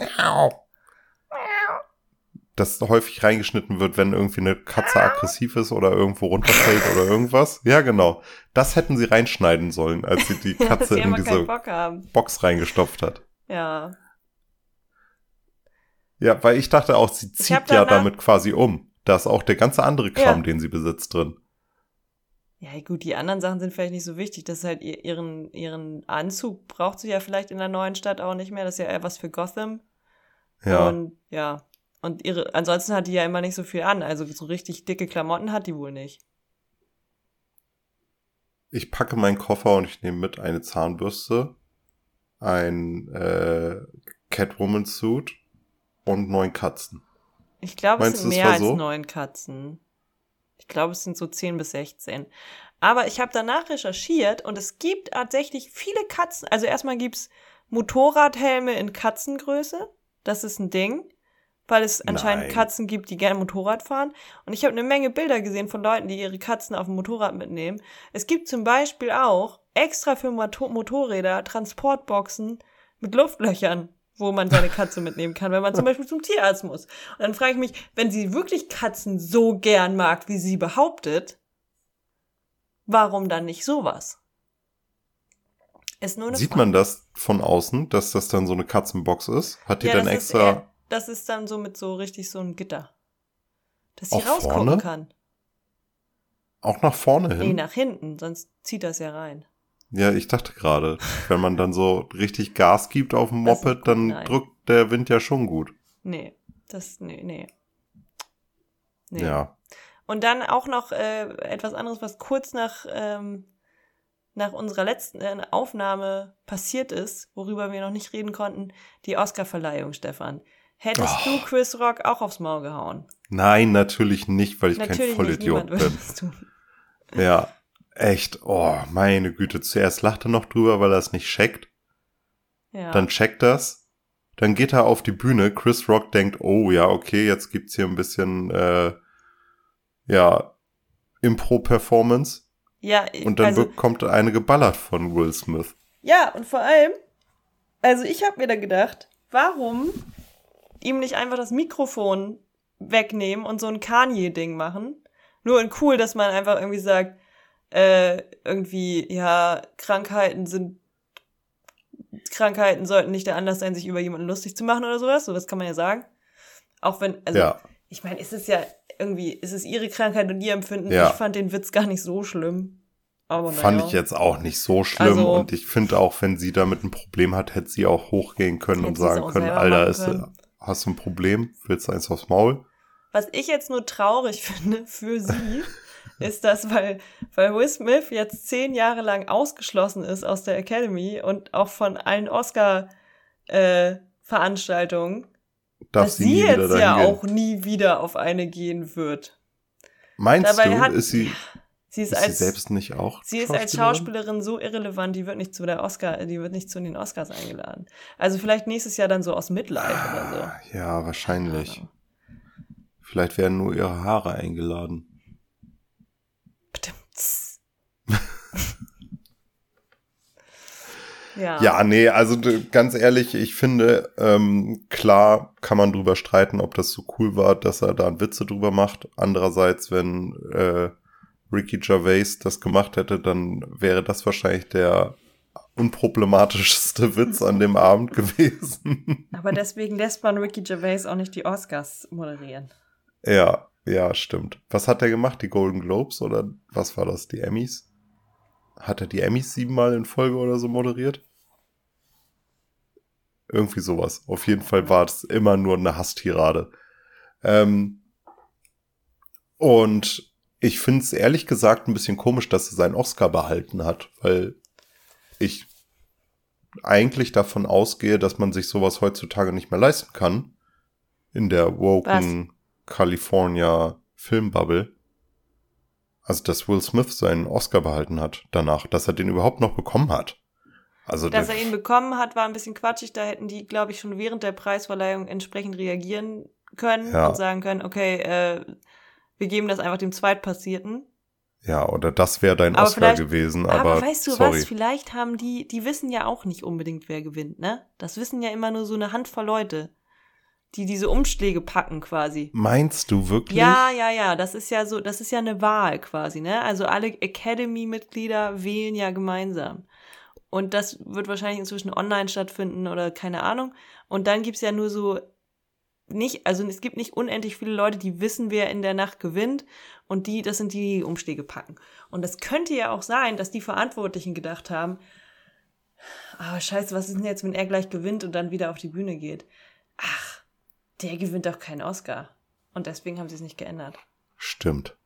das häufig reingeschnitten wird, wenn irgendwie eine Katze aggressiv ist oder irgendwo runterfällt oder irgendwas. Ja, genau. Das hätten sie reinschneiden sollen, als sie die Katze sie in diese. Box reingestopft hat. Ja. Ja, weil ich dachte auch, sie zieht ja damit quasi um. Da ist auch der ganze andere Kram, Ja. den sie besitzt, drin. Ja, gut, die anderen Sachen sind vielleicht nicht so wichtig. Das ist halt ihr- ihren, ihren Anzug braucht sie ja vielleicht in der neuen Stadt auch nicht mehr. Das ist ja eher was für Gotham. Ja. Und ja. Und ihre, ansonsten hat die ja immer nicht so viel an. Also so richtig dicke Klamotten hat die wohl nicht. Ich packe meinen Koffer und ich nehme mit eine Zahnbürste, ein äh, Catwoman-Suit und neun Katzen. Ich glaube, es sind es mehr als so? neun Katzen. Ich glaube, es sind so 10 bis 16. Aber ich habe danach recherchiert und es gibt tatsächlich viele Katzen. Also erstmal gibt's Motorradhelme in Katzengröße. Das ist ein Ding. Weil es anscheinend Nein. Katzen gibt, die gerne Motorrad fahren. Und ich habe eine Menge Bilder gesehen von Leuten, die ihre Katzen auf dem Motorrad mitnehmen. Es gibt zum Beispiel auch extra für Moto Motorräder Transportboxen mit Luftlöchern, wo man seine Katze mitnehmen kann, wenn man zum Beispiel zum Tierarzt muss. Und dann frage ich mich, wenn sie wirklich Katzen so gern mag, wie sie behauptet, warum dann nicht sowas? Ist nur eine Sieht Frage. man das von außen, dass das dann so eine Katzenbox ist? Hat die Ja, dann das extra. Ist eher, das ist dann so mit so richtig so einem Gitter. Dass sie rausgucken vorne? kann. Auch nach vorne hin? Nee, nach hinten, sonst zieht das ja rein. Ja, ich dachte gerade, wenn man dann so richtig Gas gibt auf dem Moped, gut, dann nein. drückt der Wind ja schon gut. Nee, das, nee, nee. Nee. Ja. Und dann auch noch äh, etwas anderes, was kurz nach, ähm, nach unserer letzten äh, Aufnahme passiert ist, worüber wir noch nicht reden konnten, die Oscarverleihung, Stefan. Hättest Oh. du Chris Rock auch aufs Maul gehauen? Nein, natürlich nicht, weil ich kein Natürlich nicht, Vollidiot bin. Ja, echt. Oh, meine Güte. Zuerst lacht er noch drüber, weil er es nicht checkt. Ja. Dann checkt das. Dann geht er auf die Bühne. Chris Rock denkt, oh ja, okay, jetzt gibt's hier ein bisschen, äh, ja, Impro-Performance. ja, Und dann also, bekommt eine geballert von Will Smith. Ja, und vor allem, also ich habe mir da gedacht, warum ihm nicht einfach das Mikrofon wegnehmen und so ein Kanye-Ding machen? Nur in cool, dass man einfach irgendwie sagt, äh, irgendwie, ja, Krankheiten sind, Krankheiten sollten nicht der Anlass sein, sich über jemanden lustig zu machen oder sowas. Sowas kann man ja sagen. Auch wenn, also, ja, ich meine, ist es ja irgendwie, ist es ihre Krankheit und ihr Empfinden. Ja. Ich fand den Witz gar nicht so schlimm. Aber fand ich jetzt auch nicht so schlimm. Also- und ich finde auch, wenn sie damit ein Problem hat, hätte sie auch hochgehen können und sagen können, Alter, ist, können. hast du ein Problem? Willst du eins aufs Maul? Was ich jetzt nur traurig finde für sie, ist das, weil, weil Will Smith jetzt zehn Jahre lang ausgeschlossen ist aus der Academy und auch von allen Oscar-Veranstaltungen, Darf dass sie sie jetzt ja gehen? auch nie wieder auf eine gehen wird. Meinst Dabei du, hat- ist sie, Sie ist, ist sie als, selbst nicht auch sie ist als Schauspielerin so irrelevant, die wird nicht zu der Oscar, die wird nicht zu den Oscars eingeladen. Also vielleicht nächstes Jahr dann so aus Mitleid oder so. Ah, Ja, wahrscheinlich. Vielleicht werden nur ihre Haare eingeladen. Ja. Ja, nee, also ganz ehrlich, ich finde, ähm, klar kann man drüber streiten, ob das so cool war, dass er da Witze drüber macht. Andererseits, wenn äh, Ricky Gervais das gemacht hätte, dann wäre das wahrscheinlich der unproblematischste Witz an dem Abend gewesen. Aber deswegen lässt man Ricky Gervais auch nicht die Oscars moderieren. ja, ja, stimmt. Was hat er gemacht? Die Golden Globes oder was war das? Die Emmys? Hat er die Emmys siebenmal in Folge oder so moderiert? Irgendwie sowas. Auf jeden Fall war es immer nur eine Hasstirade. Ähm, und ich finde es ehrlich gesagt ein bisschen komisch, dass er seinen Oscar behalten hat, weil ich eigentlich davon ausgehe, dass man sich sowas heutzutage nicht mehr leisten kann. In der woken California Filmbubble. Also, dass Will Smith seinen Oscar behalten hat danach, dass er den überhaupt noch bekommen hat. Also, Dass er ihn bekommen hat, war ein bisschen quatschig. Da hätten die, glaube ich, schon während der Preisverleihung entsprechend reagieren können Ja. und sagen können, okay, äh, wir geben das einfach dem Zweitpassierten. ja, oder das wäre dein Aber Oscar gewesen, Aber, aber, weißt du sorry. was, vielleicht haben die, die wissen ja auch nicht unbedingt, wer gewinnt, ne? Das wissen ja immer nur so eine Handvoll Leute, die diese Umschläge packen quasi. Meinst du wirklich? Ja, ja, ja, das ist ja so, das ist ja eine Wahl quasi, ne? Also alle Academy-Mitglieder wählen ja gemeinsam. Und das wird wahrscheinlich inzwischen online stattfinden oder keine Ahnung. Und dann gibt's ja nur so nicht, also es gibt nicht unendlich viele Leute, die wissen, wer in der Nacht gewinnt. Und die, das sind die, die Umschläge packen. Und das könnte ja auch sein, dass die Verantwortlichen gedacht haben, aber scheiße, was ist denn jetzt, wenn er gleich gewinnt und dann wieder auf die Bühne geht? Ach, der gewinnt doch keinen Oscar. Und deswegen haben sie es nicht geändert. Stimmt.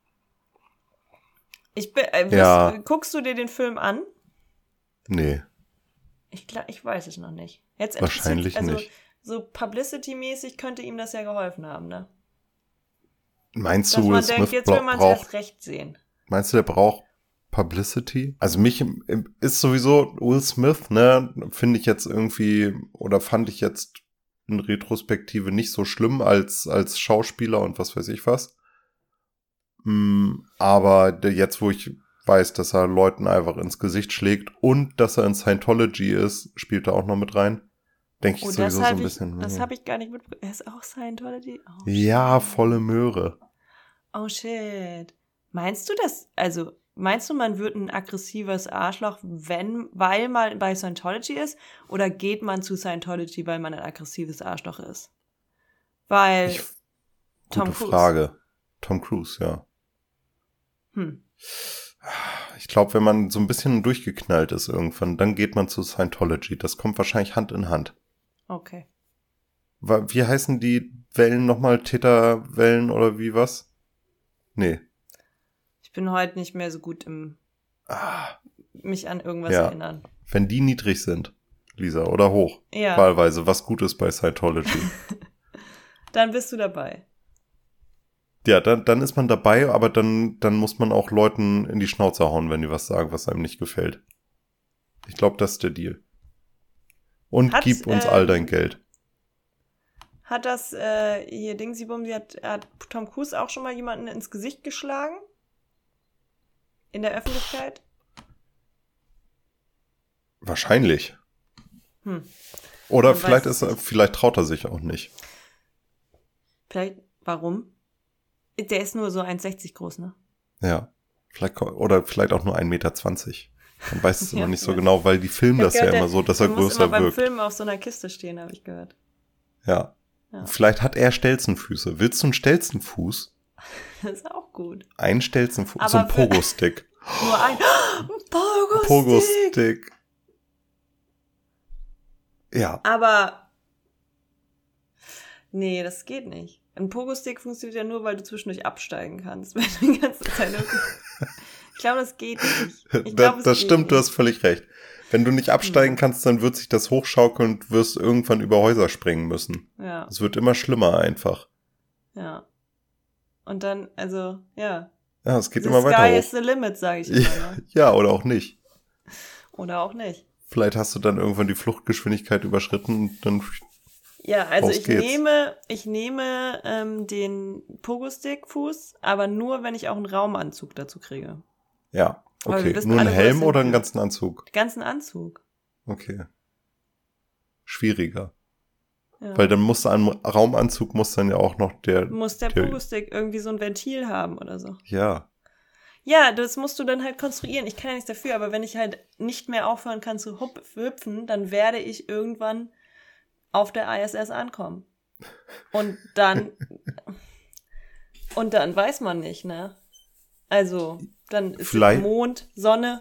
Ich bin, äh, Ja. Guckst du dir den Film an? Nee, Ich, gla- ich weiß es noch nicht. Jetzt Wahrscheinlich also, nicht. So Publicity-mäßig könnte ihm das ja geholfen haben, ne? meinst Dass du, Will man denkt, Smith jetzt will man es erst recht sehen. meinst du, der braucht Publicity? Also mich im- ist sowieso Will Smith, ne, finde ich jetzt irgendwie, oder fand ich jetzt Retrospektive nicht so schlimm als, als Schauspieler und was weiß ich was. Mm, Aber jetzt, wo ich weiß, dass er Leuten einfach ins Gesicht schlägt und dass er in Scientology ist, spielt er auch noch mit rein. Denke ich Oh, sowieso so habe ein ich, bisschen. das hm. hab ich gar nicht mitbekommen. Er ist auch Scientology? Oh, ja, volle Möhre. Oh shit. Meinst du das, also, meinst du, man wird ein aggressives Arschloch, wenn, weil man bei Scientology ist? Oder geht man zu Scientology, weil man ein aggressives Arschloch ist? Weil, Ich, Tom gute Cruise. Frage. Tom Cruise, ja. hm, Ich glaube, wenn man so ein bisschen durchgeknallt ist irgendwann, dann geht man zu Scientology. Das kommt wahrscheinlich Hand in Hand. okay. Wie heißen die Wellen nochmal? Täterwellen oder wie was? Nee. Ich bin heute nicht mehr so gut im Ah, mich an irgendwas Ja. erinnern. wenn die niedrig sind, Lisa, oder hoch, Ja, wahlweise, was gut ist bei Scientology. dann bist du dabei. ja, dann, dann ist man dabei, aber dann, dann muss man auch Leuten in die Schnauze hauen, wenn die was sagen, was einem nicht gefällt. Ich glaube, das ist der Deal. Und Hat, gib uns ähm, all dein Geld. Hat das äh, hier Dingsybum, hat, hat Tom Cruise auch schon mal jemanden ins Gesicht geschlagen? In der Öffentlichkeit? Wahrscheinlich. Hm. Oder Man vielleicht ist er, vielleicht traut er sich auch nicht. Vielleicht, warum? Der ist nur so 1,60 groß, ne? Ja. Vielleicht, oder vielleicht auch nur 1,20 Meter. Man weiß es Ja, immer nicht so vielleicht. genau, weil die filmen das ja gehört, immer der- so, dass er größer immer beim wirkt. Filmen auf so einer Kiste stehen, habe ich gehört. Ja. Ja. Vielleicht hat er Stelzenfüße. Willst du einen Stelzenfuß? Das ist auch gut. Ein Stelzenfuß. Aber für- Pogo-Stick. Nur ein Pogo-Stick! Pogo-Stick. Ja. Aber nee, das geht nicht. Ein Pogo-Stick funktioniert ja nur, weil du zwischendurch absteigen kannst. Wenn du die ganze Zeit ich glaube, das geht nicht. Ich glaub, das geht stimmt, du nicht. hast völlig recht. Wenn du nicht absteigen Hm. kannst, dann wird sich das hochschaukeln und wirst irgendwann über Häuser springen müssen. Ja, Es wird immer schlimmer einfach. ja. Und dann, also, ja. Ja, es geht the immer sky weiter is hoch. the limit, sage ich immer. Ne? Ja, oder auch nicht. Oder auch nicht. Vielleicht hast du dann irgendwann die Fluchtgeschwindigkeit überschritten und dann Ja, also ich geht's. nehme, ich nehme ähm, den Pogo-Stick-Fuß, aber nur, wenn ich auch einen Raumanzug dazu kriege. Ja, okay. Nur ein alle, wo das Helm oder einen ganzen Anzug? Den ganzen Anzug. Okay. Schwieriger. Ja. Weil dann muss am Raumanzug muss dann ja auch noch der. muss der der- Pogo-Stick irgendwie so ein Ventil haben oder so. Ja. Ja, das musst du dann halt konstruieren. Ich kann ja nichts dafür, aber wenn ich halt nicht mehr aufhören kann zu hüpfen, dann werde ich irgendwann auf der ISS ankommen. Und dann, und dann weiß man nicht, ne? Also, dann ist Vielleicht- Mond, Sonne,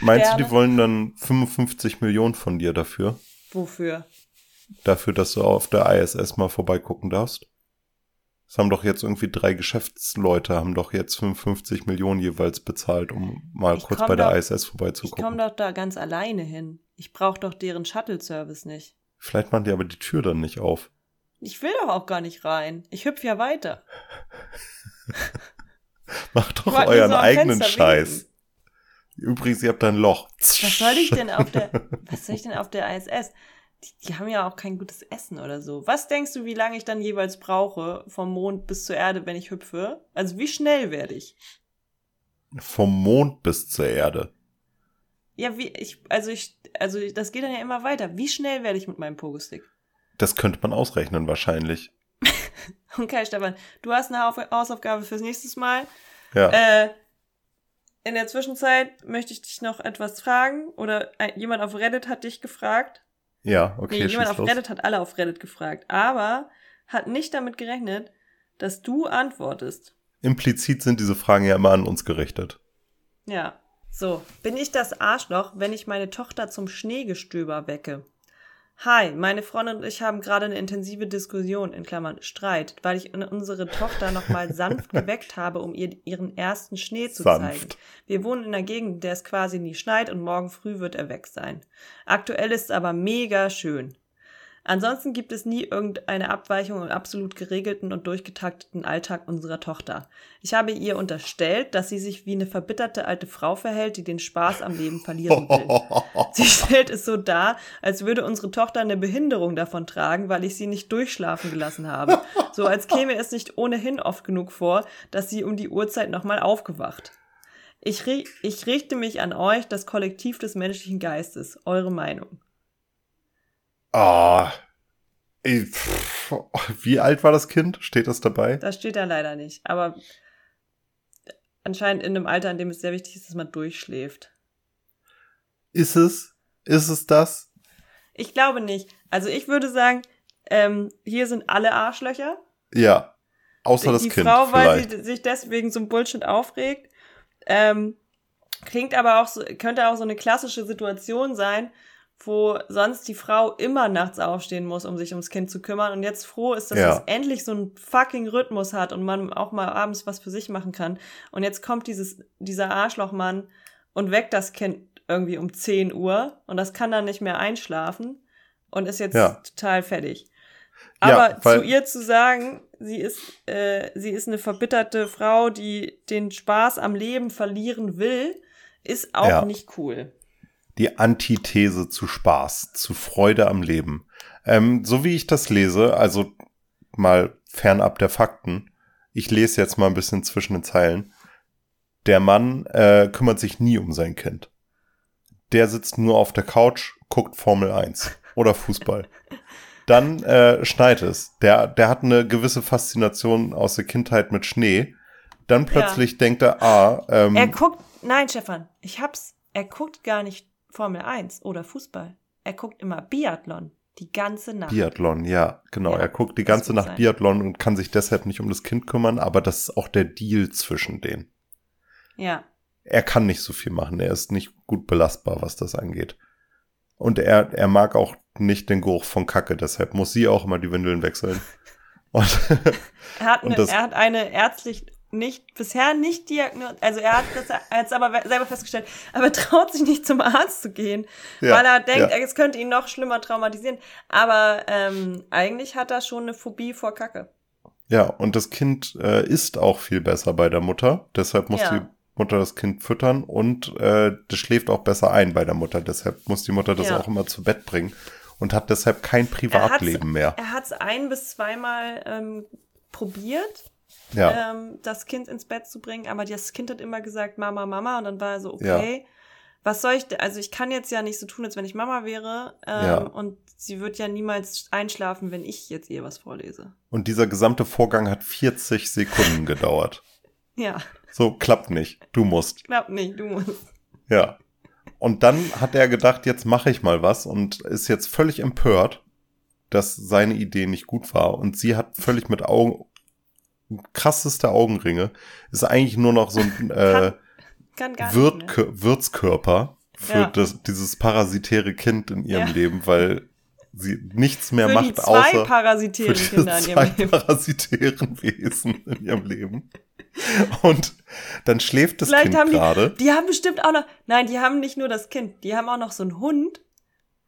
Meinst du, Sterne. die wollen dann 55 Millionen von dir dafür? wofür? Dafür, dass du auf der ISS mal vorbeigucken darfst? Das haben doch jetzt irgendwie drei Geschäftsleute, haben doch jetzt 55 Millionen jeweils bezahlt, um mal Ich kurz bei der doch- ISS Ich vorbeizugucken. komme doch da ganz alleine hin. Ich brauche doch deren Shuttle-Service nicht. Vielleicht machen die aber die Tür dann nicht auf. Ich will doch auch gar nicht rein. Ich hüpf ja weiter. Macht doch euren so eigenen Fenster Scheiß. winken. Übrigens, ihr habt da ein Loch. Was soll ich denn auf der, was soll ich denn auf der ISS? Die, die haben ja auch kein gutes Essen oder so. Was denkst du, wie lange ich dann jeweils brauche vom Mond bis zur Erde, wenn ich hüpfe? Also wie schnell werde ich? Vom Mond bis zur Erde. Ja, wie, ich, also ich, also das geht dann ja immer weiter. Wie schnell werde ich mit meinem Pogo-Stick? Das könnte man ausrechnen wahrscheinlich. Okay, Stefan, du hast eine Hausaufgabe fürs nächste Mal. Ja. Äh, in der Zwischenzeit möchte ich dich noch etwas fragen. Oder jemand auf Reddit hat dich gefragt. Ja, okay, nee, jemand auf los. Reddit hat alle auf Reddit gefragt. Aber hat nicht damit gerechnet, dass du antwortest. Implizit sind diese Fragen ja immer an uns gerichtet. Ja. So, bin ich das Arschloch, wenn ich meine Tochter zum Schneegestöber wecke? Hi, meine Freundin und ich haben gerade eine intensive Diskussion, in Klammern Streit, weil ich unsere Tochter nochmal sanft geweckt habe, um ihr ihren ersten Schnee zu Sanft. zeigen. Wir wohnen in einer Gegend, in der es quasi nie schneit und morgen früh wird er weg sein. Aktuell ist es aber mega schön. Ansonsten gibt es nie irgendeine Abweichung im absolut geregelten und durchgetakteten Alltag unserer Tochter. Ich habe ihr unterstellt, dass sie sich wie eine verbitterte alte Frau verhält, die den Spaß am Leben verlieren will. Sie stellt es so dar, als würde unsere Tochter eine Behinderung davon tragen, weil ich sie nicht durchschlafen gelassen habe. So als käme es nicht ohnehin oft genug vor, dass sie um die Uhrzeit nochmal aufgewacht. Ich, ich richte mich an euch, das Kollektiv des menschlichen Geistes. Eure Meinung. Ah. Ey, pff, Wie alt war das Kind? Steht das dabei? Das steht da leider nicht. Aber anscheinend in einem Alter, in dem es sehr wichtig ist, dass man durchschläft. Ist es? Ist es das? Ich glaube nicht. Also ich würde sagen, ähm, hier sind alle Arschlöcher. Ja. Außer das die Kind. Frau, weil vielleicht. sie sich deswegen so ein Bullshit aufregt. Ähm, klingt aber auch so, könnte auch so eine klassische Situation sein, wo sonst die Frau immer nachts aufstehen muss, um sich ums Kind zu kümmern und jetzt froh ist, dass Ja. es endlich so einen fucking Rhythmus hat und man auch mal abends was für sich machen kann. Und jetzt kommt dieses, dieser Arschlochmann und weckt das Kind irgendwie um 10 Uhr und das kann dann nicht mehr einschlafen und ist jetzt Ja. total fertig. Ja, Aber weil- zu ihr zu sagen, sie ist, äh, sie ist eine verbitterte Frau, die den Spaß am Leben verlieren will, ist auch Ja. nicht cool. Die Antithese zu Spaß, zu Freude am Leben. Ähm, so wie ich das lese, also mal fernab der Fakten, ich lese jetzt mal ein bisschen zwischen den Zeilen. Der Mann äh, kümmert sich nie um sein Kind. Der sitzt nur auf der Couch, guckt Formel 1 oder Fußball. Dann äh, schneit es. Der, der hat eine gewisse Faszination aus der Kindheit mit Schnee. Dann plötzlich denkt er, ah, ähm, Er guckt, nein, Stefan, ich hab's, er guckt gar nicht Formel 1 oder Fußball. Er guckt immer Biathlon, die ganze Nacht. Biathlon, ja, genau. Ja, er guckt die ganze Nacht sein. Biathlon und kann sich deshalb nicht um das Kind kümmern, aber das ist auch der Deal zwischen denen. Ja, Er kann nicht so viel machen. Er ist nicht gut belastbar, was das angeht. Und er, er mag auch nicht den Geruch von Kacke, deshalb muss sie auch immer die Windeln wechseln. Und er hat, Und eine, das- er hat eine ärztlich nicht, bisher nicht diagnostiziert, also er hat das er hat's aber selber festgestellt, aber er traut sich nicht zum Arzt zu gehen, Ja, weil er denkt, ja. es könnte ihn noch schlimmer traumatisieren. Aber ähm, eigentlich hat er schon eine Phobie vor Kacke. ja, und das Kind äh, isst auch viel besser bei der Mutter. Deshalb muss Ja. die Mutter das Kind füttern und äh, das schläft auch besser ein bei der Mutter. Deshalb muss die Mutter das auch immer zu Bett bringen und hat deshalb kein Privatleben mehr. Er hat es ein bis zweimal ähm, probiert, Ja. ähm, das Kind ins Bett zu bringen, aber das Kind hat immer gesagt, Mama, Mama, und dann war er so, okay, was soll ich, also ich kann jetzt ja nicht so tun, als wenn ich Mama wäre, ähm, Ja. und sie wird ja niemals einschlafen, wenn ich jetzt ihr was vorlese. Und dieser gesamte Vorgang hat 40 Sekunden gedauert. Ja, So, klappt nicht. Du musst. glaub nicht, du musst. Ja. Und dann hat er gedacht, jetzt mache ich mal was und ist jetzt völlig empört, dass seine Idee nicht gut war. Und sie hat völlig mit Augen, krasseste Augenringe, ist eigentlich nur noch so ein äh, Kann mehr. Wirt Wirtskörper für Ja. das, dieses parasitäre Kind in ihrem Ja. Leben, weil sie nichts mehr Für macht, die zwei außer für parasitären die Kinder in zwei ihrem Leben. parasitären Wesen in ihrem Leben. Und dann schläft das Vielleicht Kind haben die, gerade. die haben bestimmt auch noch, nein, die haben nicht nur das Kind, die haben auch noch so einen Hund,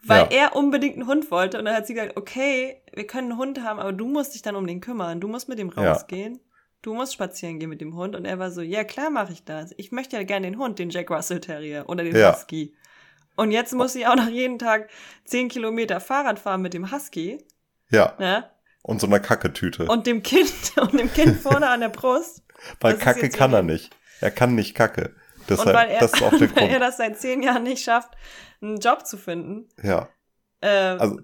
weil Ja. er unbedingt einen Hund wollte und dann hat sie gesagt, okay, wir können einen Hund haben, aber du musst dich dann um den kümmern, du musst mit dem Ja. rausgehen. du musst spazieren gehen mit dem Hund. Und er war so, ja klar mache ich das. Ich möchte ja gerne den Hund, den Jack Russell Terrier oder den Ja. Husky. Und jetzt muss ich auch noch jeden Tag 10 Kilometer Fahrrad fahren mit dem Husky. Ja, Ne? und so einer Kacketüte. Und dem Kind, und dem Kind vorne an der Brust. Weil das Kacke kann er nicht. Er kann nicht Kacke. Und weil Deshalb, er, das ist auch der weil er Grund. das seit zehn Jahren nicht schafft, einen Job zu finden, Ja, äh, also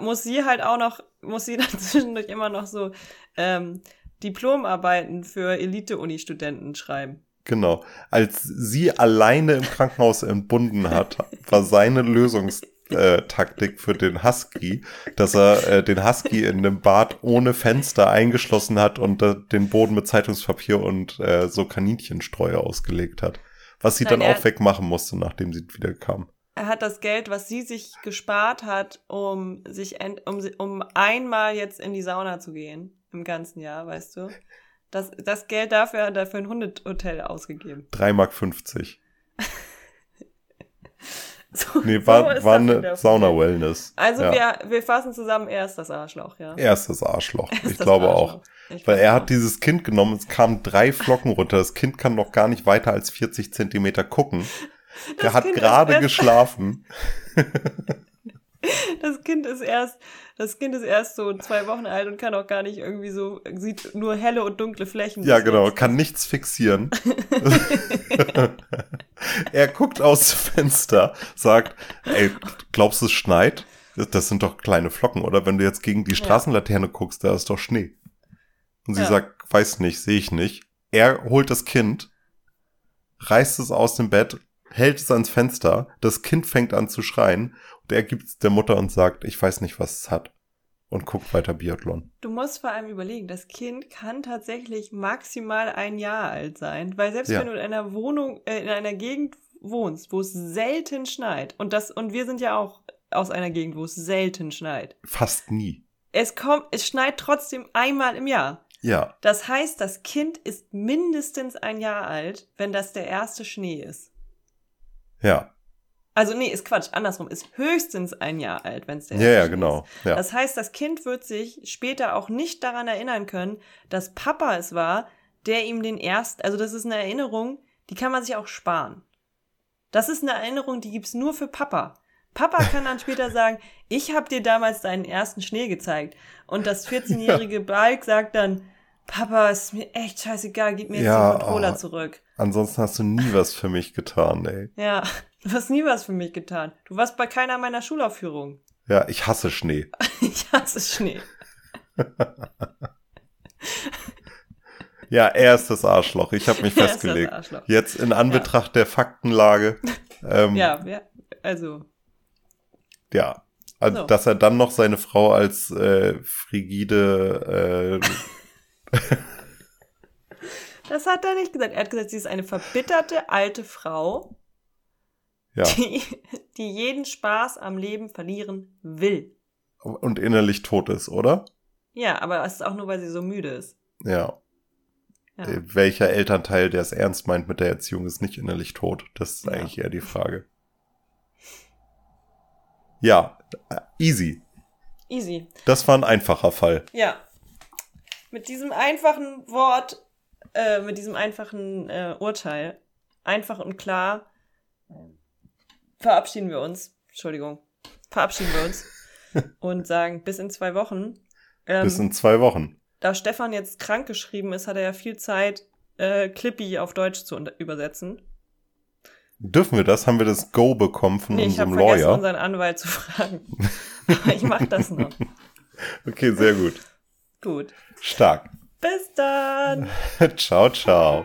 muss sie halt auch noch, muss sie dann zwischendurch immer noch so ähm, Diplomarbeiten für Elite-Uni-Studenten schreiben. Genau. Als sie alleine im Krankenhaus entbunden hat, war seine Lösungstaktik für den Husky, dass er äh, den Husky in einem Bad ohne Fenster eingeschlossen hat und äh, den Boden mit Zeitungspapier und äh, so Kaninchenstreu ausgelegt hat. Was sie Nein, dann auch wegmachen musste, nachdem sie wieder kam. Er hat das Geld, was sie sich gespart hat, um sich um, um einmal jetzt in die Sauna zu gehen im ganzen Jahr, weißt du? Das, das Geld dafür hat er für ein Hundehotel ausgegeben. 3,50 Mark. 50. So, Nee, so war, ist war das in eine Sauna-Wellness. Also ja. wir, wir fassen zusammen, er ist das Arschloch, ja. Erstes Arschloch. Er ist Ich das glaube Arschloch. auch. Ich Weil er auch. hat dieses Kind genommen, es kamen drei Flocken runter. Das Kind kann noch gar nicht weiter als 40 Zentimeter gucken. Das er hat Kind ist gerade geschlafen. Das Kind ist erst, das Kind ist erst so zwei Wochen alt und kann auch gar nicht irgendwie so, sieht nur helle und dunkle Flächen. Ja, genau, kann nichts fixieren. Er guckt aus dem Fenster, sagt, ey, glaubst du, es schneit? Das sind doch kleine Flocken, oder? Wenn du jetzt gegen die. Straßenlaterne guckst, da ist doch Schnee. Und sie Ja. sagt, weiß nicht, sehe ich nicht. Er holt das Kind, reißt es aus dem Bett, hält es ans Fenster, das Kind fängt an zu schreien und er gibt es der Mutter und sagt, ich weiß nicht, was es hat. Und guckt weiter Biathlon. Du musst vor allem überlegen, das Kind kann tatsächlich maximal ein Jahr alt sein, weil selbst Ja. wenn du in einer Wohnung, äh, in einer Gegend wohnst, wo es selten schneit, und das, und wir sind ja auch aus einer Gegend, wo es selten schneit. Fast nie. Es kommt, es schneit trotzdem einmal im Jahr. Ja, Das heißt, das Kind ist mindestens ein Jahr alt, wenn das der erste Schnee ist. ja. Also nee, ist Quatsch, andersrum, ist höchstens ein Jahr alt, wenn es der Ja, ja, genau. Ja. Das heißt, das Kind wird sich später auch nicht daran erinnern können, dass Papa es war, der ihm den ersten, also das ist eine Erinnerung, die kann man sich auch sparen. Das ist eine Erinnerung, die gibt's nur für Papa. Papa kann dann später sagen, ich habe dir damals deinen ersten Schnee gezeigt. Und das 14-jährige Balk sagt dann, Papa, ist mir echt scheißegal, gib mir jetzt Ja, den Controller oh. zurück. Ansonsten hast du nie was für mich getan, ey. Ja, du hast nie was für mich getan. Du warst bei keiner meiner Schulaufführungen. Ja, ich hasse Schnee. Ich hasse Schnee. Ja, er ist das Arschloch. Ich habe mich Er festgelegt. Jetzt in Anbetracht der Faktenlage. Ähm, ja. Ja, also, ja. Also, So. Dass er dann noch seine Frau als äh, frigide äh, das hat er nicht gesagt. Er hat gesagt, sie ist eine verbitterte alte Frau, ja, die, die jeden Spaß am Leben verlieren will. und innerlich tot ist, oder? Ja, aber es ist auch nur, weil sie so müde ist. Ja. Ja. Äh, Welcher Elternteil, der es ernst meint mit der Erziehung, ist nicht innerlich tot? Das ist Ja. eigentlich eher die Frage. Ja, äh, easy. Easy. Das war ein einfacher Fall. Ja. Mit diesem einfachen Wort, äh, mit diesem einfachen äh, Urteil, einfach und klar, verabschieden wir uns. Entschuldigung. Verabschieden wir uns und sagen bis in zwei Wochen. Ähm, Bis in zwei Wochen. da Stefan jetzt krank geschrieben ist, hat er ja viel Zeit, äh, Clippy auf Deutsch zu übersetzen. Dürfen wir das? Haben wir das Go bekommen von Nee, ich habe unserem vergessen, Lawyer? unseren Anwalt zu fragen. Aber ich mach das noch. Okay, sehr gut. Gut. Stark. Bis dann. ciao, ciao.